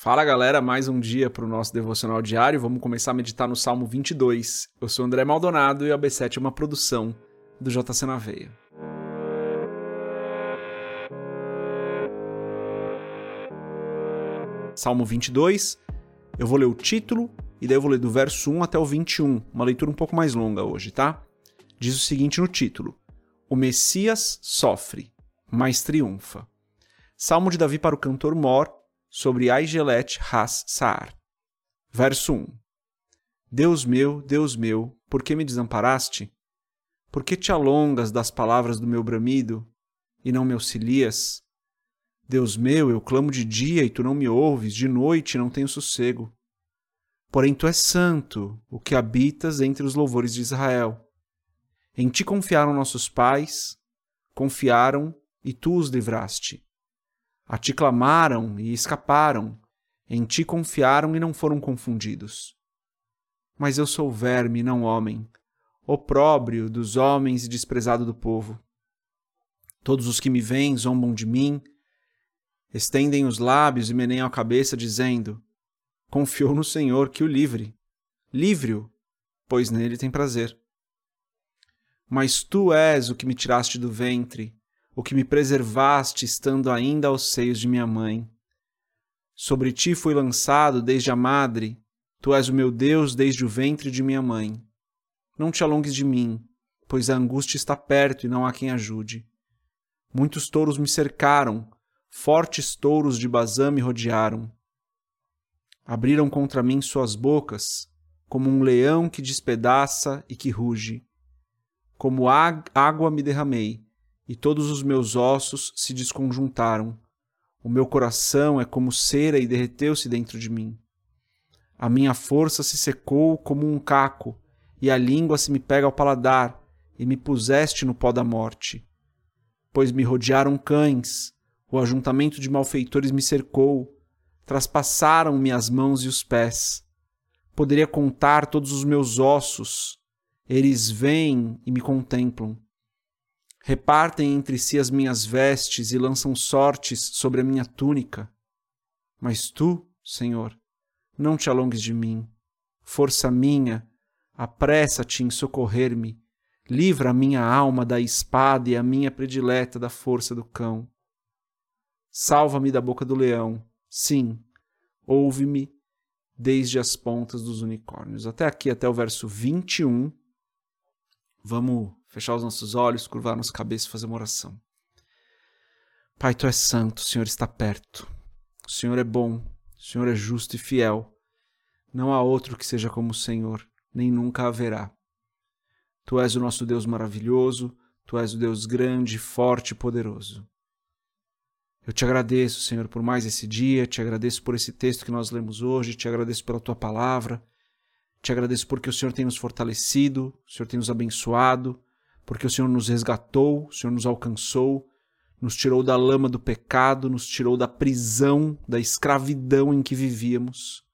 Fala galera, mais um dia para o nosso devocional diário. Vamos começar a meditar no Salmo 22. Eu sou André Maldonado e a B7 é uma produção do JC na Veia. Salmo 22, eu vou ler o título e daí eu vou ler do verso 1 até o 21, uma leitura um pouco mais longa hoje, tá? Diz o seguinte no título: O Messias sofre, mas triunfa. Salmo de Davi para o cantor Mor, sobre Aigelet Has Saar. Verso 1 Deus meu, Deus meu, por que me desamparaste? Por que te alongas das palavras do meu bramido e não me auxilias? Deus meu, eu clamo de dia e tu não me ouves, de noite não tenho sossego. Porém tu és santo, o que habitas entre os louvores de Israel. Em ti confiaram nossos pais, confiaram e tu os livraste. A ti clamaram e escaparam, em ti confiaram e não foram confundidos. Mas eu sou verme, não homem, opróbrio dos homens e desprezado do povo. Todos os que me veem zombam de mim, estendem os lábios e meneiam a cabeça, dizendo: Confiou no Senhor que o livre. Livre-o, pois nele tem prazer. Mas tu és o que me tiraste do ventre, o que me preservaste estando ainda aos seios de minha mãe. Sobre ti fui lançado desde a madre, tu és o meu Deus desde o ventre de minha mãe. Não te alongues de mim, pois a angústia está perto e não há quem ajude. Muitos touros me cercaram, fortes touros de Bazã me rodearam. Abriram contra mim suas bocas, como um leão que despedaça e que ruge. Como água me derramei, e todos os meus ossos se desconjuntaram. O meu coração é como cera e derreteu-se dentro de mim. A minha força se secou como um caco, e a língua se me pega ao paladar, e me puseste no pó da morte. Pois me rodearam cães, o ajuntamento de malfeitores me cercou, traspassaram-me as mãos e os pés. Poderia contar todos os meus ossos, eles vêm e me contemplam repartem entre si as minhas vestes e lançam sortes sobre a minha túnica. Mas tu, Senhor, não te alongues de mim. Força minha, apressa-te em socorrer-me. Livra a minha alma da espada e a minha predileta da força do cão. Salva-me da boca do leão. Sim, ouve-me desde as pontas dos unicórnios. Até aqui, até o verso 21. Vamos fechar os nossos olhos, curvar nossa cabeça e fazer uma oração. Pai, tu és santo, o Senhor está perto. O Senhor é bom, o Senhor é justo e fiel. Não há outro que seja como o Senhor, nem nunca haverá. Tu és o nosso Deus maravilhoso, tu és o Deus grande, forte e poderoso. Eu te agradeço, Senhor, por mais esse dia, te agradeço por esse texto que nós lemos hoje, te agradeço pela tua palavra, te agradeço porque o Senhor tem nos fortalecido, o Senhor tem nos abençoado, porque o Senhor nos resgatou, o Senhor nos alcançou, nos tirou da lama do pecado, nos tirou da prisão, da escravidão em que vivíamos,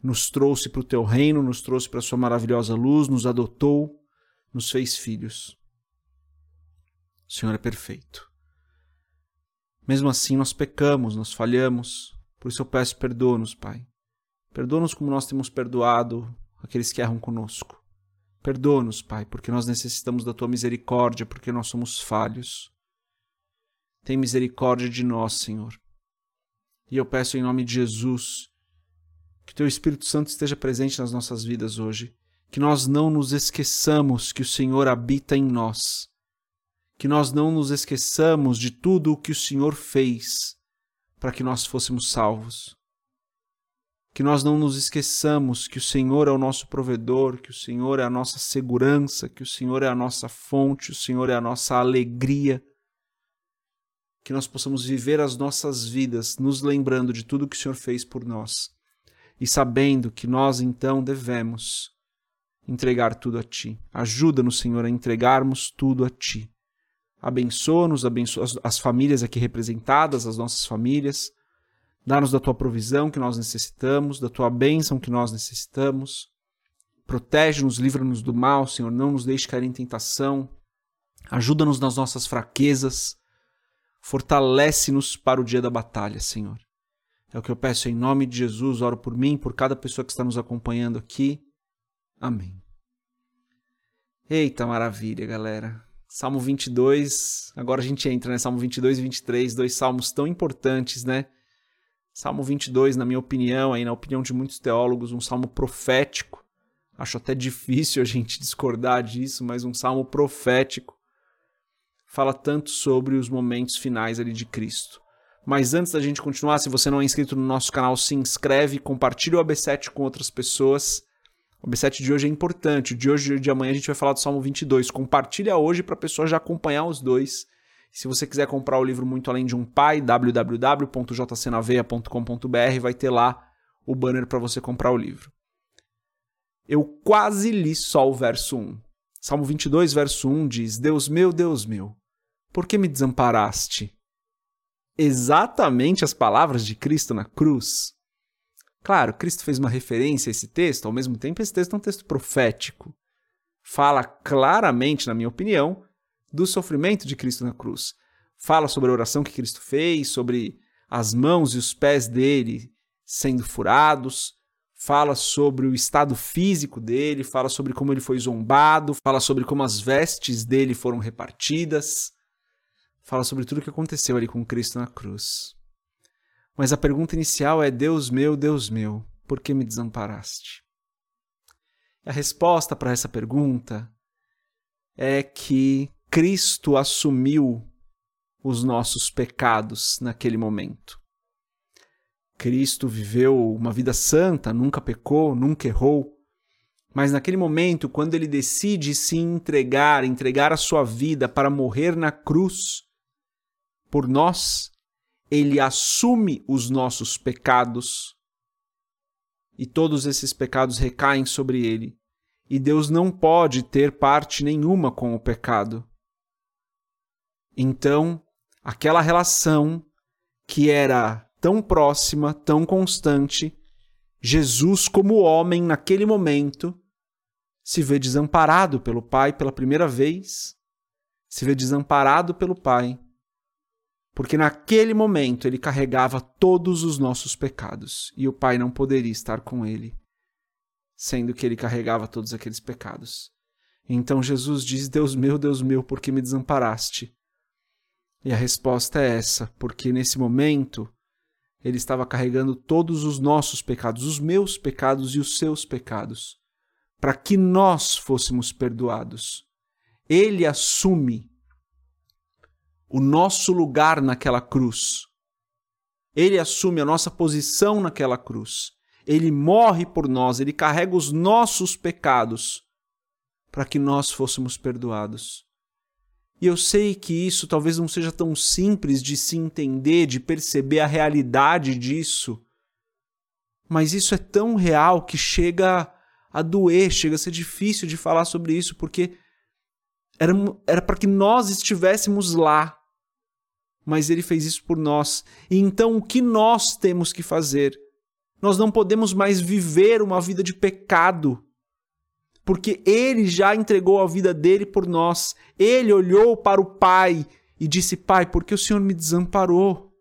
nos trouxe para o teu reino, nos trouxe para a sua maravilhosa luz, nos adotou, nos fez filhos. O Senhor é perfeito. Mesmo assim, nós pecamos, nós falhamos, por isso eu peço perdoa-nos, Pai. Perdoa-nos como nós temos perdoado aqueles que erram conosco. Perdoa-nos, Pai, porque nós necessitamos da tua misericórdia, porque nós somos falhos. Tem misericórdia de nós, Senhor. E eu peço em nome de Jesus que teu Espírito Santo esteja presente nas nossas vidas hoje, que nós não nos esqueçamos que o Senhor habita em nós, que nós não nos esqueçamos de tudo o que o Senhor fez para que nós fôssemos salvos que nós não nos esqueçamos que o Senhor é o nosso provedor, que o Senhor é a nossa segurança, que o Senhor é a nossa fonte, o Senhor é a nossa alegria. Que nós possamos viver as nossas vidas nos lembrando de tudo que o Senhor fez por nós e sabendo que nós então devemos entregar tudo a Ti. Ajuda-nos, Senhor, a entregarmos tudo a Ti. Abençoa-nos, abençoa as famílias aqui representadas, as nossas famílias Dá-nos da tua provisão que nós necessitamos, da tua bênção que nós necessitamos. Protege-nos, livra-nos do mal, Senhor. Não nos deixe cair em tentação. Ajuda-nos nas nossas fraquezas. Fortalece-nos para o dia da batalha, Senhor. É o que eu peço em nome de Jesus, oro por mim, por cada pessoa que está nos acompanhando aqui. Amém. Eita maravilha, galera. Salmo 22, agora a gente entra, né? Salmo 22 e 23, dois salmos tão importantes, né? Salmo 22, na minha opinião, aí na opinião de muitos teólogos, um salmo profético. Acho até difícil a gente discordar disso, mas um salmo profético. Fala tanto sobre os momentos finais ali de Cristo. Mas antes da gente continuar, se você não é inscrito no nosso canal, se inscreve, compartilha o AB7 com outras pessoas. O AB7 de hoje é importante. O de hoje e de amanhã a gente vai falar do Salmo 22. Compartilha hoje para a pessoa já acompanhar os dois. Se você quiser comprar o livro Muito Além de um Pai, www.jcnaveia.com.br, vai ter lá o banner para você comprar o livro. Eu quase li só o verso 1. Salmo 22, verso 1 diz: Deus meu, Deus meu, por que me desamparaste? exatamente as palavras de Cristo na cruz. Claro, Cristo fez uma referência a esse texto, ao mesmo tempo, esse texto é um texto profético. Fala claramente, na minha opinião, do sofrimento de Cristo na cruz. Fala sobre a oração que Cristo fez, sobre as mãos e os pés dele sendo furados, fala sobre o estado físico dele, fala sobre como ele foi zombado, fala sobre como as vestes dele foram repartidas fala sobre tudo o que aconteceu ali com Cristo na cruz. Mas a pergunta inicial é: Deus meu, Deus meu, por que me desamparaste? A resposta para essa pergunta é que Cristo assumiu os nossos pecados naquele momento. Cristo viveu uma vida santa, nunca pecou, nunca errou. Mas naquele momento, quando ele decide se entregar, entregar a sua vida para morrer na cruz, por nós, ele assume os nossos pecados e todos esses pecados recaem sobre ele. E Deus não pode ter parte nenhuma com o pecado. Então, aquela relação que era tão próxima, tão constante, Jesus, como homem, naquele momento, se vê desamparado pelo Pai pela primeira vez, se vê desamparado pelo Pai porque naquele momento ele carregava todos os nossos pecados e o Pai não poderia estar com ele, sendo que ele carregava todos aqueles pecados. Então Jesus diz: Deus meu, Deus meu, por que me desamparaste? E a resposta é essa, porque nesse momento ele estava carregando todos os nossos pecados, os meus pecados e os seus pecados, para que nós fôssemos perdoados. Ele assume o nosso lugar naquela cruz. Ele assume a nossa posição naquela cruz. Ele morre por nós, ele carrega os nossos pecados para que nós fôssemos perdoados. E eu sei que isso talvez não seja tão simples de se entender, de perceber a realidade disso, mas isso é tão real que chega a doer, chega a ser difícil de falar sobre isso, porque era para que nós estivéssemos lá mas ele fez isso por nós. E então o que nós temos que fazer? Nós não podemos mais viver uma vida de pecado, porque ele já entregou a vida dele por nós. Ele olhou para o Pai e disse: Pai, por que o Senhor me desamparou?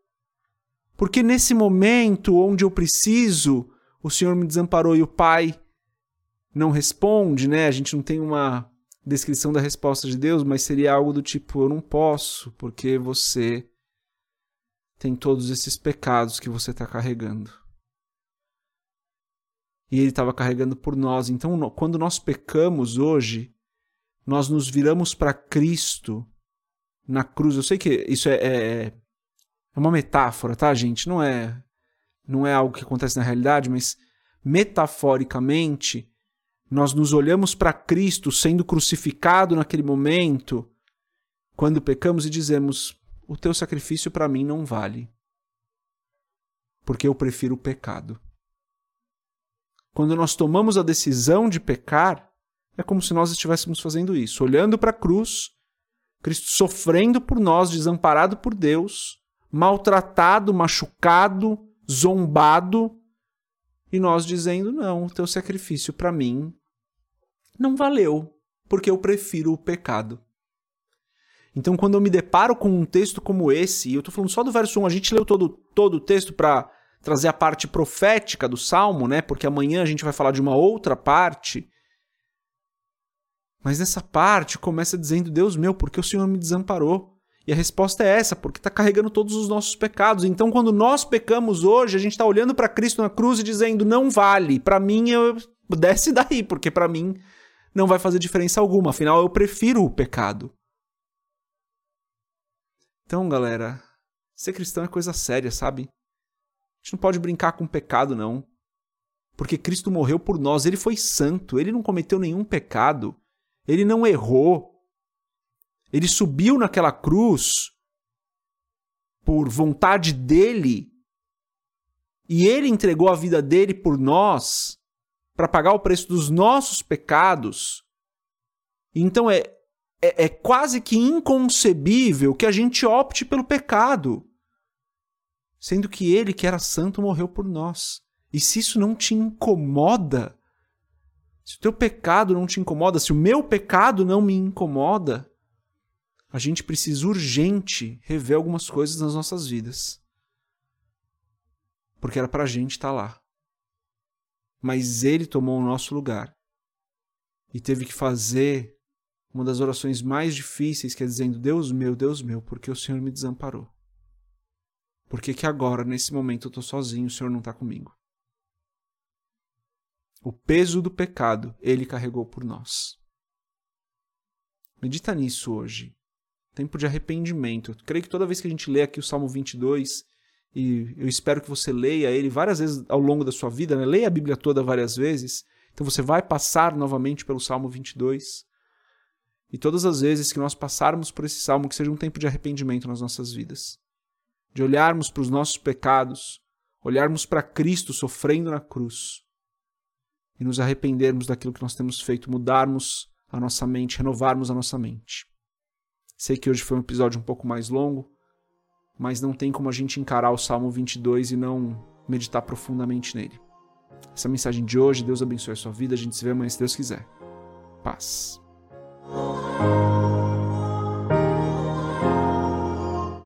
Porque nesse momento onde eu preciso, o Senhor me desamparou e o Pai não responde, né? A gente não tem uma descrição da resposta de Deus, mas seria algo do tipo: eu não posso, porque você tem todos esses pecados que você está carregando. E ele estava carregando por nós. Então, quando nós pecamos hoje, nós nos viramos para Cristo na cruz. Eu sei que isso é, é, é uma metáfora, tá, gente? Não é, não é algo que acontece na realidade, mas metaforicamente, nós nos olhamos para Cristo sendo crucificado naquele momento, quando pecamos e dizemos: o teu sacrifício para mim não vale, porque eu prefiro o pecado. Quando nós tomamos a decisão de pecar, é como se nós estivéssemos fazendo isso, olhando para a cruz, Cristo sofrendo por nós, desamparado por Deus, maltratado, machucado, zombado, e nós dizendo: não, o teu sacrifício para mim não valeu, porque eu prefiro o pecado. Então, quando eu me deparo com um texto como esse, e eu estou falando só do verso 1, a gente leu todo, todo o texto para trazer a parte profética do salmo, né? Porque amanhã a gente vai falar de uma outra parte. Mas nessa parte começa dizendo: Deus meu, porque o Senhor me desamparou? E a resposta é essa, porque está carregando todos os nossos pecados. Então, quando nós pecamos hoje, a gente está olhando para Cristo na cruz e dizendo: não vale, para mim, eu desce daí, porque para mim não vai fazer diferença alguma. Afinal, eu prefiro o pecado. Então, galera, ser cristão é coisa séria, sabe? A gente não pode brincar com pecado, não. Porque Cristo morreu por nós, ele foi santo, ele não cometeu nenhum pecado, ele não errou. Ele subiu naquela cruz por vontade dele e ele entregou a vida dele por nós para pagar o preço dos nossos pecados. Então é, é, é quase que inconcebível que a gente opte pelo pecado, sendo que ele, que era santo, morreu por nós. E se isso não te incomoda, se o teu pecado não te incomoda, se o meu pecado não me incomoda, a gente precisa urgente rever algumas coisas nas nossas vidas. Porque era para a gente estar tá lá. Mas ele tomou o nosso lugar e teve que fazer uma das orações mais difíceis, que é dizendo: Deus meu, Deus meu, porque o Senhor me desamparou? Por que, que agora, nesse momento, eu estou sozinho, o Senhor não está comigo? O peso do pecado ele carregou por nós. Medita nisso hoje tempo de arrependimento. Eu creio que toda vez que a gente lê aqui o Salmo 22, e eu espero que você leia ele várias vezes ao longo da sua vida, né? leia a Bíblia toda várias vezes, então você vai passar novamente pelo Salmo 22. E todas as vezes que nós passarmos por esse salmo, que seja um tempo de arrependimento nas nossas vidas. De olharmos para os nossos pecados, olharmos para Cristo sofrendo na cruz e nos arrependermos daquilo que nós temos feito, mudarmos a nossa mente, renovarmos a nossa mente. Sei que hoje foi um episódio um pouco mais longo, mas não tem como a gente encarar o Salmo 22 e não meditar profundamente nele. Essa é a mensagem de hoje. Deus abençoe a sua vida. A gente se vê amanhã se Deus quiser. Paz.